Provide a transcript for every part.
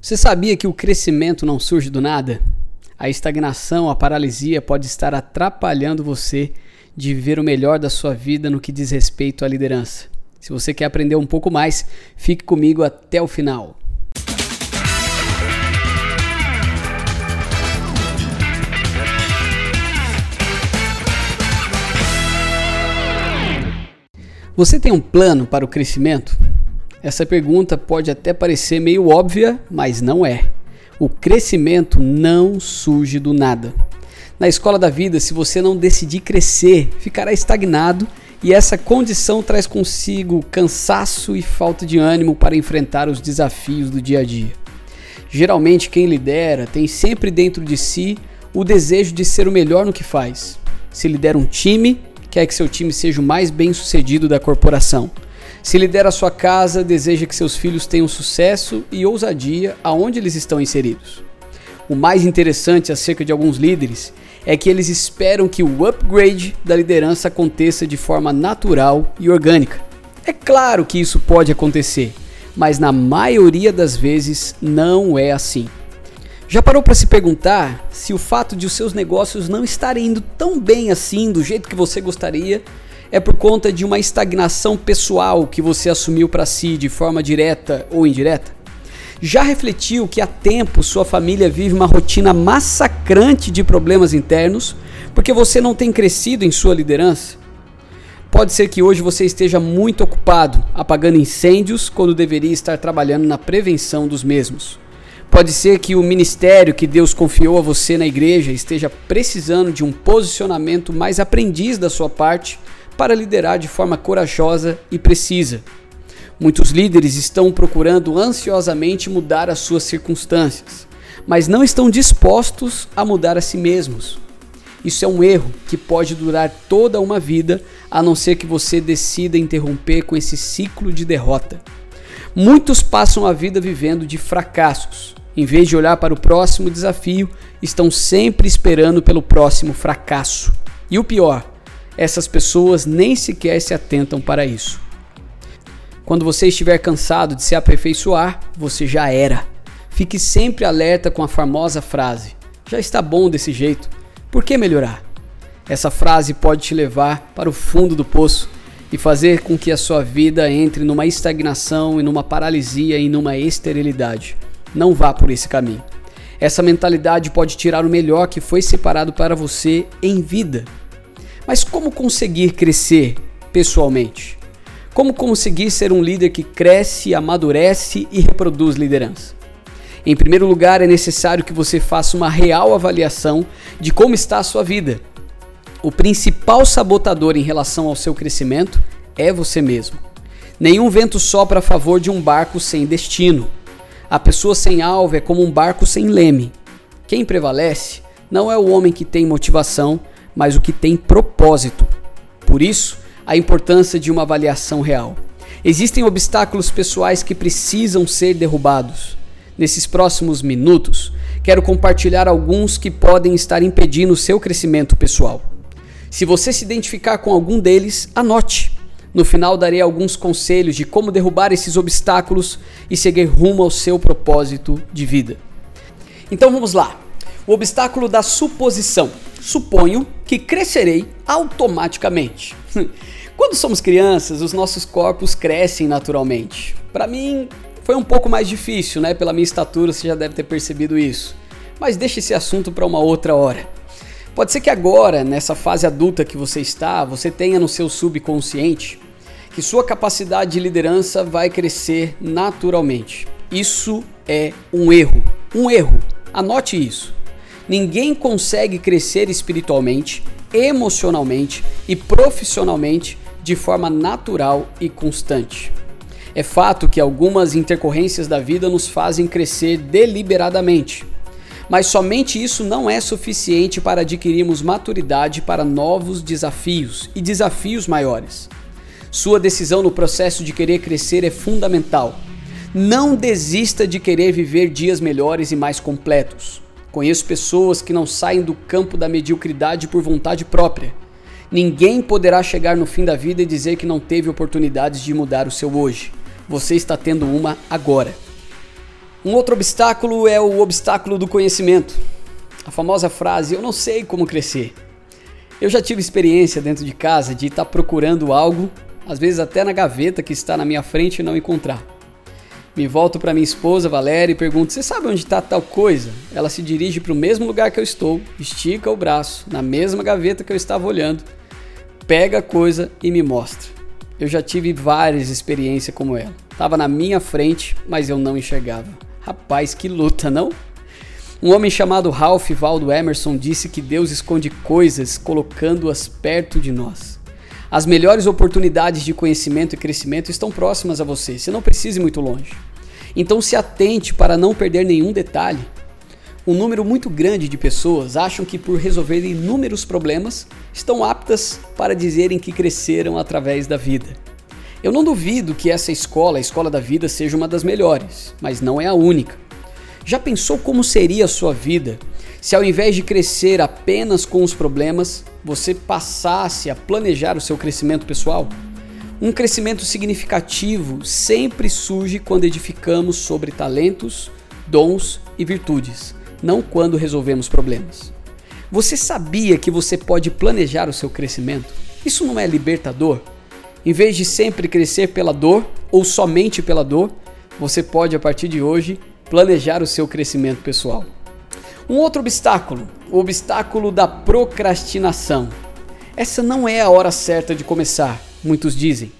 Você sabia que o crescimento não surge do nada? A estagnação, a paralisia pode estar atrapalhando você de viver o melhor da sua vida no que diz respeito à liderança. Se você quer aprender um pouco mais, fique comigo até o final. Você tem um plano para o crescimento? Essa pergunta pode até parecer meio óbvia, mas não é. O crescimento não surge do nada. Na escola da vida, se você não decidir crescer, ficará estagnado e essa condição traz consigo cansaço e falta de ânimo para enfrentar os desafios do dia a dia. Geralmente, quem lidera tem sempre dentro de si o desejo de ser o melhor no que faz. Se lidera um time, quer que seu time seja o mais bem sucedido da corporação. Se lidera sua casa, deseja que seus filhos tenham sucesso e ousadia aonde eles estão inseridos. O mais interessante acerca de alguns líderes é que eles esperam que o upgrade da liderança aconteça de forma natural e orgânica. É claro que isso pode acontecer, mas na maioria das vezes não é assim. Já parou para se perguntar se o fato de os seus negócios não estarem indo tão bem assim, do jeito que você gostaria, é por conta de uma estagnação pessoal que você assumiu para si de forma direta ou indireta? Já refletiu que há tempo sua família vive uma rotina massacrante de problemas internos porque você não tem crescido em sua liderança? Pode ser que hoje você esteja muito ocupado apagando incêndios quando deveria estar trabalhando na prevenção dos mesmos. Pode ser que o ministério que Deus confiou a você na igreja esteja precisando de um posicionamento mais aprendiz da sua parte para liderar de forma corajosa e precisa. Muitos líderes estão procurando ansiosamente mudar as suas circunstâncias, mas não estão dispostos a mudar a si mesmos. Isso é um erro que pode durar toda uma vida, a não ser que você decida interromper com esse ciclo de derrota. Muitos passam a vida vivendo de fracassos, em vez de olhar para o próximo desafio, estão sempre esperando pelo próximo fracasso. E o pior, essas pessoas nem sequer se atentam para isso. Quando você estiver cansado de se aperfeiçoar, você já era. Fique sempre alerta com a famosa frase: Já está bom desse jeito, por que melhorar? Essa frase pode te levar para o fundo do poço e fazer com que a sua vida entre numa estagnação e numa paralisia e numa esterilidade. Não vá por esse caminho. Essa mentalidade pode tirar o melhor que foi separado para você em vida. Mas como conseguir crescer pessoalmente? Como conseguir ser um líder que cresce, amadurece e reproduz liderança? Em primeiro lugar, é necessário que você faça uma real avaliação de como está a sua vida. O principal sabotador em relação ao seu crescimento é você mesmo. Nenhum vento sopra a favor de um barco sem destino. A pessoa sem alvo é como um barco sem leme. Quem prevalece não é o homem que tem motivação, mas o que tem propósito. Por isso, a importância de uma avaliação real. Existem obstáculos pessoais que precisam ser derrubados. Nesses próximos minutos, quero compartilhar alguns que podem estar impedindo o seu crescimento pessoal. Se você se identificar com algum deles, anote. No final, darei alguns conselhos de como derrubar esses obstáculos e seguir rumo ao seu propósito de vida. Então vamos lá. O obstáculo da suposição. Suponho que crescerei automaticamente. Quando somos crianças, os nossos corpos crescem naturalmente. Para mim, foi um pouco mais difícil, né? Pela minha estatura, você já deve ter percebido isso. Mas deixe esse assunto para uma outra hora. Pode ser que agora, nessa fase adulta que você está, você tenha no seu subconsciente que sua capacidade de liderança vai crescer naturalmente. Isso é um erro. Um erro. Anote isso. Ninguém consegue crescer espiritualmente, emocionalmente e profissionalmente de forma natural e constante. É fato que algumas intercorrências da vida nos fazem crescer deliberadamente mas somente isso não é suficiente para adquirirmos maturidade para novos desafios e desafios maiores. Sua decisão no processo de querer crescer é fundamental. Não desista de querer viver dias melhores e mais completos. Conheço pessoas que não saem do campo da mediocridade por vontade própria. Ninguém poderá chegar no fim da vida e dizer que não teve oportunidades de mudar o seu hoje. Você está tendo uma agora. Um outro obstáculo é o obstáculo do conhecimento. A famosa frase: Eu não sei como crescer. Eu já tive experiência dentro de casa de estar procurando algo, às vezes até na gaveta que está na minha frente e não encontrar. Me volto para minha esposa Valéria e pergunto: Você sabe onde está tal coisa? Ela se dirige para o mesmo lugar que eu estou, estica o braço, na mesma gaveta que eu estava olhando, pega a coisa e me mostra. Eu já tive várias experiências como ela. Estava na minha frente, mas eu não enxergava. Rapaz, que luta, não? Um homem chamado Ralph Waldo Emerson disse que Deus esconde coisas colocando-as perto de nós. As melhores oportunidades de conhecimento e crescimento estão próximas a você, você não precisa ir muito longe. Então se atente para não perder nenhum detalhe. Um número muito grande de pessoas acham que por resolver inúmeros problemas estão aptas para dizerem que cresceram através da vida. Eu não duvido que essa escola, a escola da vida, seja uma das melhores, mas não é a única. Já pensou como seria a sua vida se ao invés de crescer apenas com os problemas, você passasse a planejar o seu crescimento pessoal? Um crescimento significativo sempre surge quando edificamos sobre talentos, dons e virtudes, não quando resolvemos problemas. Você sabia que você pode planejar o seu crescimento? Isso não é libertador? Em vez de sempre crescer pela dor ou somente pela dor, você pode a partir de hoje planejar o seu crescimento pessoal. Um outro obstáculo, o obstáculo da procrastinação. Essa não é a hora certa de começar, muitos dizem.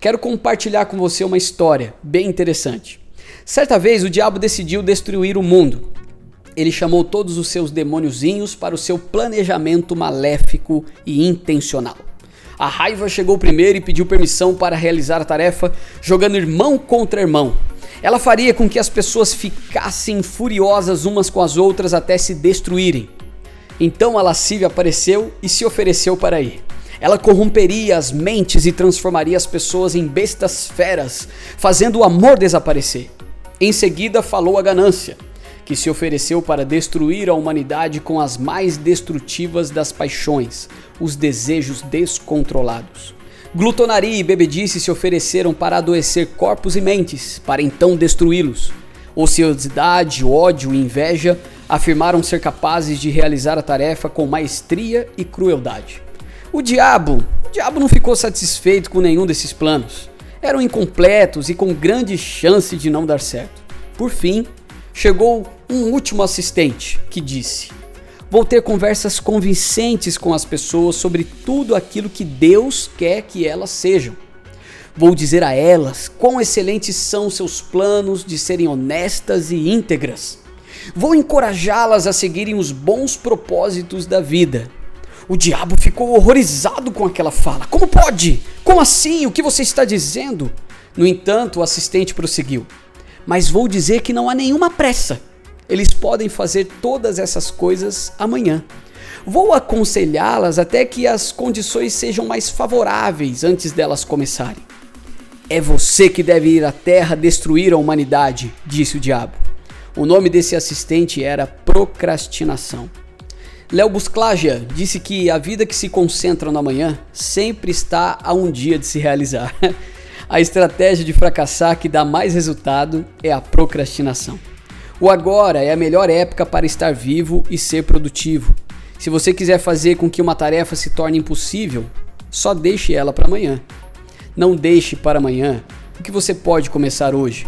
Quero compartilhar com você uma história bem interessante. Certa vez o diabo decidiu destruir o mundo. Ele chamou todos os seus demôniozinhos para o seu planejamento maléfico e intencional. A raiva chegou primeiro e pediu permissão para realizar a tarefa, jogando irmão contra irmão. Ela faria com que as pessoas ficassem furiosas umas com as outras até se destruírem. Então a lascívia apareceu e se ofereceu para ir. Ela corromperia as mentes e transformaria as pessoas em bestas feras, fazendo o amor desaparecer. Em seguida falou a ganância, que se ofereceu para destruir a humanidade com as mais destrutivas das paixões, os desejos descontrolados. Glutonaria e bebedice se ofereceram para adoecer corpos e mentes, para então destruí-los. Ociosidade, ódio e inveja afirmaram ser capazes de realizar a tarefa com maestria e crueldade. O diabo, o diabo não ficou satisfeito com nenhum desses planos. Eram incompletos e com grande chance de não dar certo. Por fim, chegou um último assistente que disse: Vou ter conversas convincentes com as pessoas sobre tudo aquilo que Deus quer que elas sejam. Vou dizer a elas quão excelentes são seus planos de serem honestas e íntegras. Vou encorajá-las a seguirem os bons propósitos da vida. O diabo ficou horrorizado com aquela fala. Como pode? Como assim? O que você está dizendo? No entanto, o assistente prosseguiu. Mas vou dizer que não há nenhuma pressa. Eles podem fazer todas essas coisas amanhã. Vou aconselhá-las até que as condições sejam mais favoráveis antes delas começarem. É você que deve ir à Terra destruir a humanidade, disse o diabo. O nome desse assistente era procrastinação. Léo Busclagia disse que a vida que se concentra no amanhã sempre está a um dia de se realizar. A estratégia de fracassar que dá mais resultado é a procrastinação. O agora é a melhor época para estar vivo e ser produtivo. Se você quiser fazer com que uma tarefa se torne impossível, só deixe ela para amanhã. Não deixe para amanhã o que você pode começar hoje.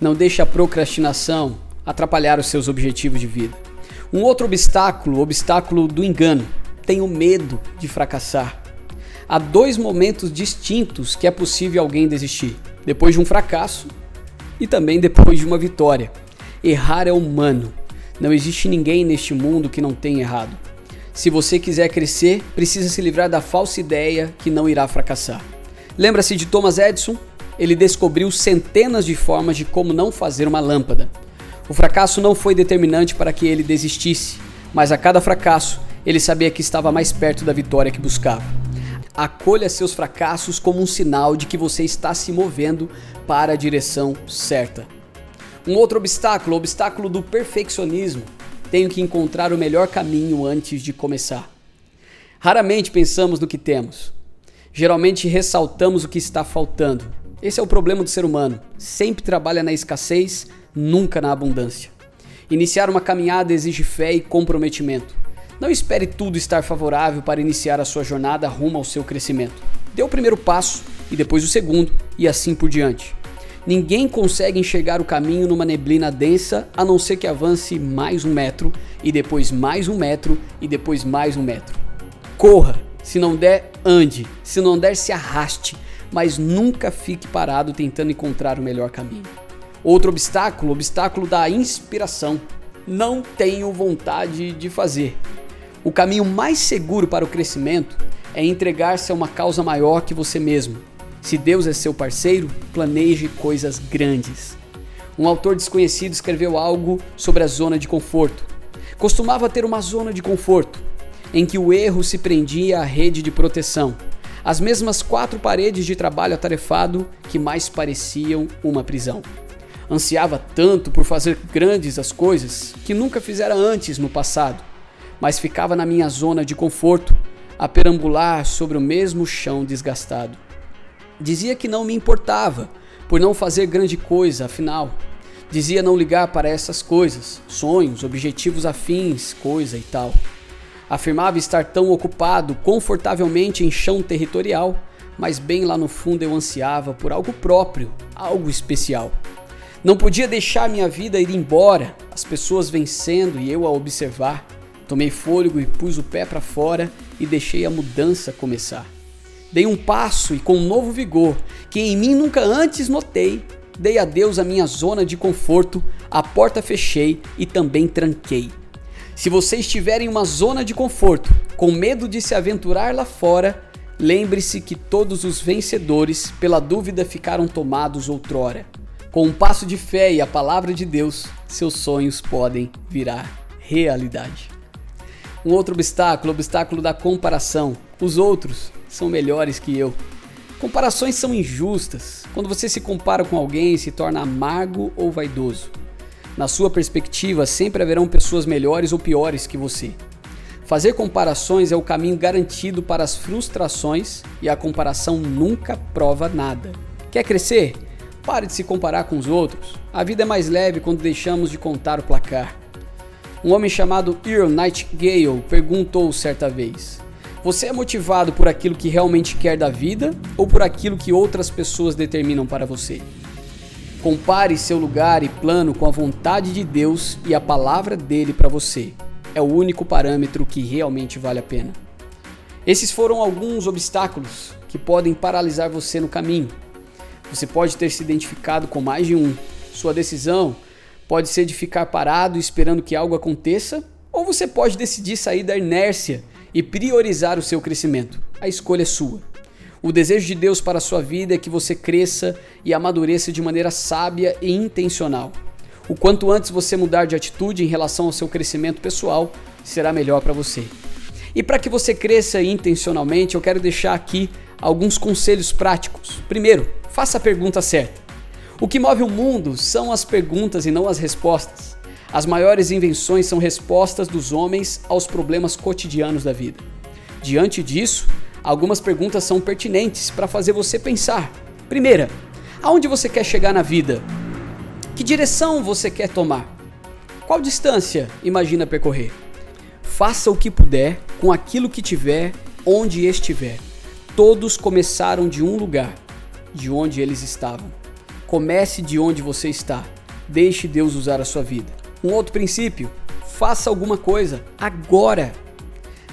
Não deixe a procrastinação atrapalhar os seus objetivos de vida. Um outro obstáculo, o obstáculo do engano. Tenho medo de fracassar. Há dois momentos distintos que é possível alguém desistir: depois de um fracasso e também depois de uma vitória. Errar é humano. Não existe ninguém neste mundo que não tenha errado. Se você quiser crescer, precisa se livrar da falsa ideia que não irá fracassar. Lembra-se de Thomas Edison? Ele descobriu centenas de formas de como não fazer uma lâmpada. O fracasso não foi determinante para que ele desistisse, mas a cada fracasso ele sabia que estava mais perto da vitória que buscava. Acolha seus fracassos como um sinal de que você está se movendo para a direção certa. Um outro obstáculo, o obstáculo do perfeccionismo. Tenho que encontrar o melhor caminho antes de começar. Raramente pensamos no que temos. Geralmente ressaltamos o que está faltando. Esse é o problema do ser humano. Sempre trabalha na escassez, nunca na abundância. Iniciar uma caminhada exige fé e comprometimento. Não espere tudo estar favorável para iniciar a sua jornada rumo ao seu crescimento. Dê o primeiro passo e depois o segundo, e assim por diante. Ninguém consegue enxergar o caminho numa neblina densa a não ser que avance mais um metro, e depois mais um metro, e depois mais um metro. Corra! Se não der, ande. Se não der, se arraste. Mas nunca fique parado tentando encontrar o melhor caminho. Outro obstáculo, o obstáculo da inspiração. Não tenho vontade de fazer. O caminho mais seguro para o crescimento é entregar-se a uma causa maior que você mesmo. Se Deus é seu parceiro, planeje coisas grandes. Um autor desconhecido escreveu algo sobre a zona de conforto. Costumava ter uma zona de conforto, em que o erro se prendia à rede de proteção, as mesmas quatro paredes de trabalho atarefado que mais pareciam uma prisão. Ansiava tanto por fazer grandes as coisas que nunca fizera antes no passado mas ficava na minha zona de conforto, a perambular sobre o mesmo chão desgastado. Dizia que não me importava por não fazer grande coisa, afinal. Dizia não ligar para essas coisas, sonhos, objetivos afins, coisa e tal. Afirmava estar tão ocupado confortavelmente em chão territorial, mas bem lá no fundo eu ansiava por algo próprio, algo especial. Não podia deixar minha vida ir embora, as pessoas vencendo e eu a observar. Tomei fôlego e pus o pé para fora e deixei a mudança começar. Dei um passo e com um novo vigor, que em mim nunca antes notei, dei adeus à minha zona de conforto, a porta fechei e também tranquei. Se você estiver em uma zona de conforto, com medo de se aventurar lá fora, lembre-se que todos os vencedores pela dúvida ficaram tomados outrora. Com um passo de fé e a palavra de Deus, seus sonhos podem virar realidade. Um outro obstáculo, o obstáculo da comparação. Os outros são melhores que eu. Comparações são injustas. Quando você se compara com alguém, se torna amargo ou vaidoso. Na sua perspectiva, sempre haverão pessoas melhores ou piores que você. Fazer comparações é o caminho garantido para as frustrações e a comparação nunca prova nada. Quer crescer? Pare de se comparar com os outros. A vida é mais leve quando deixamos de contar o placar. Um homem chamado Earl Nightingale perguntou certa vez: Você é motivado por aquilo que realmente quer da vida ou por aquilo que outras pessoas determinam para você? Compare seu lugar e plano com a vontade de Deus e a palavra dele para você. É o único parâmetro que realmente vale a pena. Esses foram alguns obstáculos que podem paralisar você no caminho. Você pode ter se identificado com mais de um. Sua decisão Pode ser de ficar parado esperando que algo aconteça, ou você pode decidir sair da inércia e priorizar o seu crescimento. A escolha é sua. O desejo de Deus para a sua vida é que você cresça e amadureça de maneira sábia e intencional. O quanto antes você mudar de atitude em relação ao seu crescimento pessoal, será melhor para você. E para que você cresça intencionalmente, eu quero deixar aqui alguns conselhos práticos. Primeiro, faça a pergunta certa. O que move o mundo são as perguntas e não as respostas. As maiores invenções são respostas dos homens aos problemas cotidianos da vida. Diante disso, algumas perguntas são pertinentes para fazer você pensar. Primeira, aonde você quer chegar na vida? Que direção você quer tomar? Qual distância imagina percorrer? Faça o que puder com aquilo que tiver, onde estiver. Todos começaram de um lugar, de onde eles estavam. Comece de onde você está. Deixe Deus usar a sua vida. Um outro princípio: faça alguma coisa agora.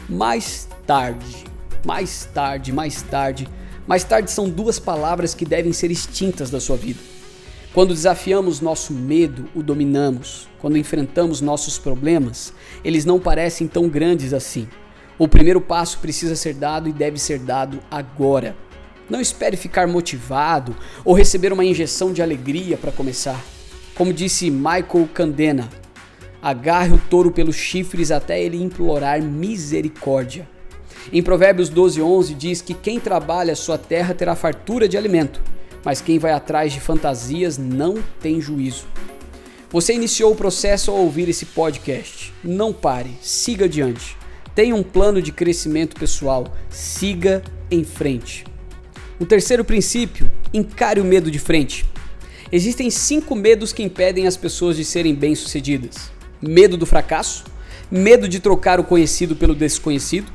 Mais tarde. Mais tarde, mais tarde. Mais tarde são duas palavras que devem ser extintas da sua vida. Quando desafiamos nosso medo, o dominamos. Quando enfrentamos nossos problemas, eles não parecem tão grandes assim. O primeiro passo precisa ser dado e deve ser dado agora. Não espere ficar motivado ou receber uma injeção de alegria para começar. Como disse Michael Candena, agarre o touro pelos chifres até ele implorar misericórdia. Em Provérbios 12:11 diz que quem trabalha sua terra terá fartura de alimento, mas quem vai atrás de fantasias não tem juízo. Você iniciou o processo ao ouvir esse podcast. Não pare, siga adiante. Tenha um plano de crescimento pessoal, siga em frente. O terceiro princípio, encare o medo de frente. Existem cinco medos que impedem as pessoas de serem bem-sucedidas: medo do fracasso, medo de trocar o conhecido pelo desconhecido,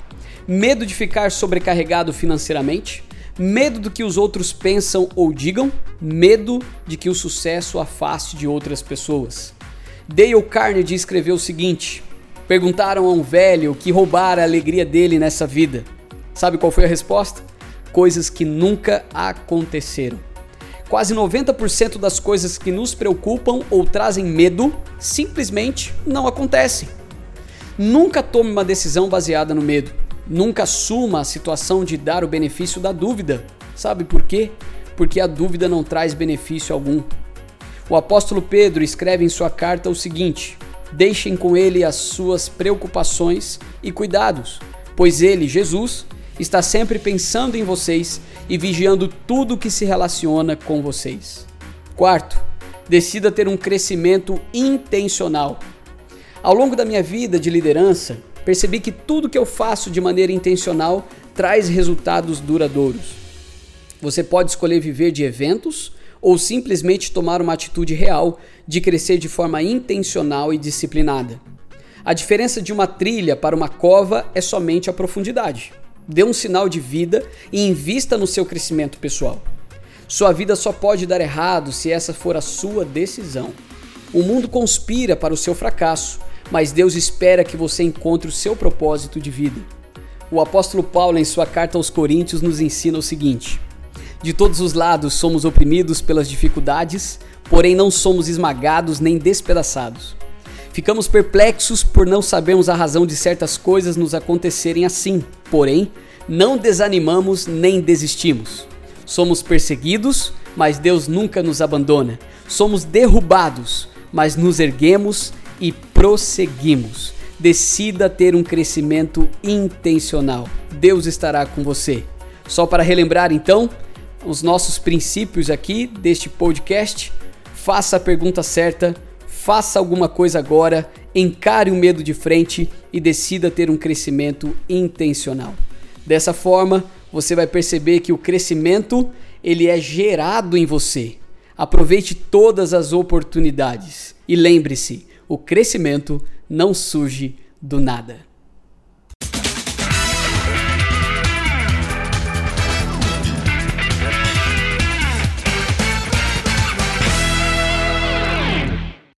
medo de ficar sobrecarregado financeiramente, medo do que os outros pensam ou digam, medo de que o sucesso afaste de outras pessoas. Dale Carnegie escreveu o seguinte: Perguntaram a um velho o que roubara a alegria dele nessa vida. Sabe qual foi a resposta? Coisas que nunca aconteceram. Quase 90% das coisas que nos preocupam ou trazem medo simplesmente não acontecem. Nunca tome uma decisão baseada no medo. Nunca assuma a situação de dar o benefício da dúvida. Sabe por quê? Porque a dúvida não traz benefício algum. O apóstolo Pedro escreve em sua carta o seguinte: Deixem com ele as suas preocupações e cuidados, pois ele, Jesus, está sempre pensando em vocês e vigiando tudo que se relaciona com vocês. Quarto, decida ter um crescimento intencional. Ao longo da minha vida de liderança, percebi que tudo que eu faço de maneira intencional traz resultados duradouros. Você pode escolher viver de eventos ou simplesmente tomar uma atitude real de crescer de forma intencional e disciplinada. A diferença de uma trilha para uma cova é somente a profundidade. Dê um sinal de vida e invista no seu crescimento pessoal. Sua vida só pode dar errado se essa for a sua decisão. O mundo conspira para o seu fracasso, mas Deus espera que você encontre o seu propósito de vida. O apóstolo Paulo, em sua carta aos Coríntios, nos ensina o seguinte: De todos os lados somos oprimidos pelas dificuldades, porém não somos esmagados nem despedaçados. Ficamos perplexos por não sabermos a razão de certas coisas nos acontecerem assim, porém, não desanimamos nem desistimos. Somos perseguidos, mas Deus nunca nos abandona. Somos derrubados, mas nos erguemos e prosseguimos. Decida ter um crescimento intencional. Deus estará com você. Só para relembrar então, os nossos princípios aqui deste podcast, faça a pergunta certa Faça alguma coisa agora, encare o medo de frente e decida ter um crescimento intencional. Dessa forma, você vai perceber que o crescimento ele é gerado em você. Aproveite todas as oportunidades e lembre-se, o crescimento não surge do nada.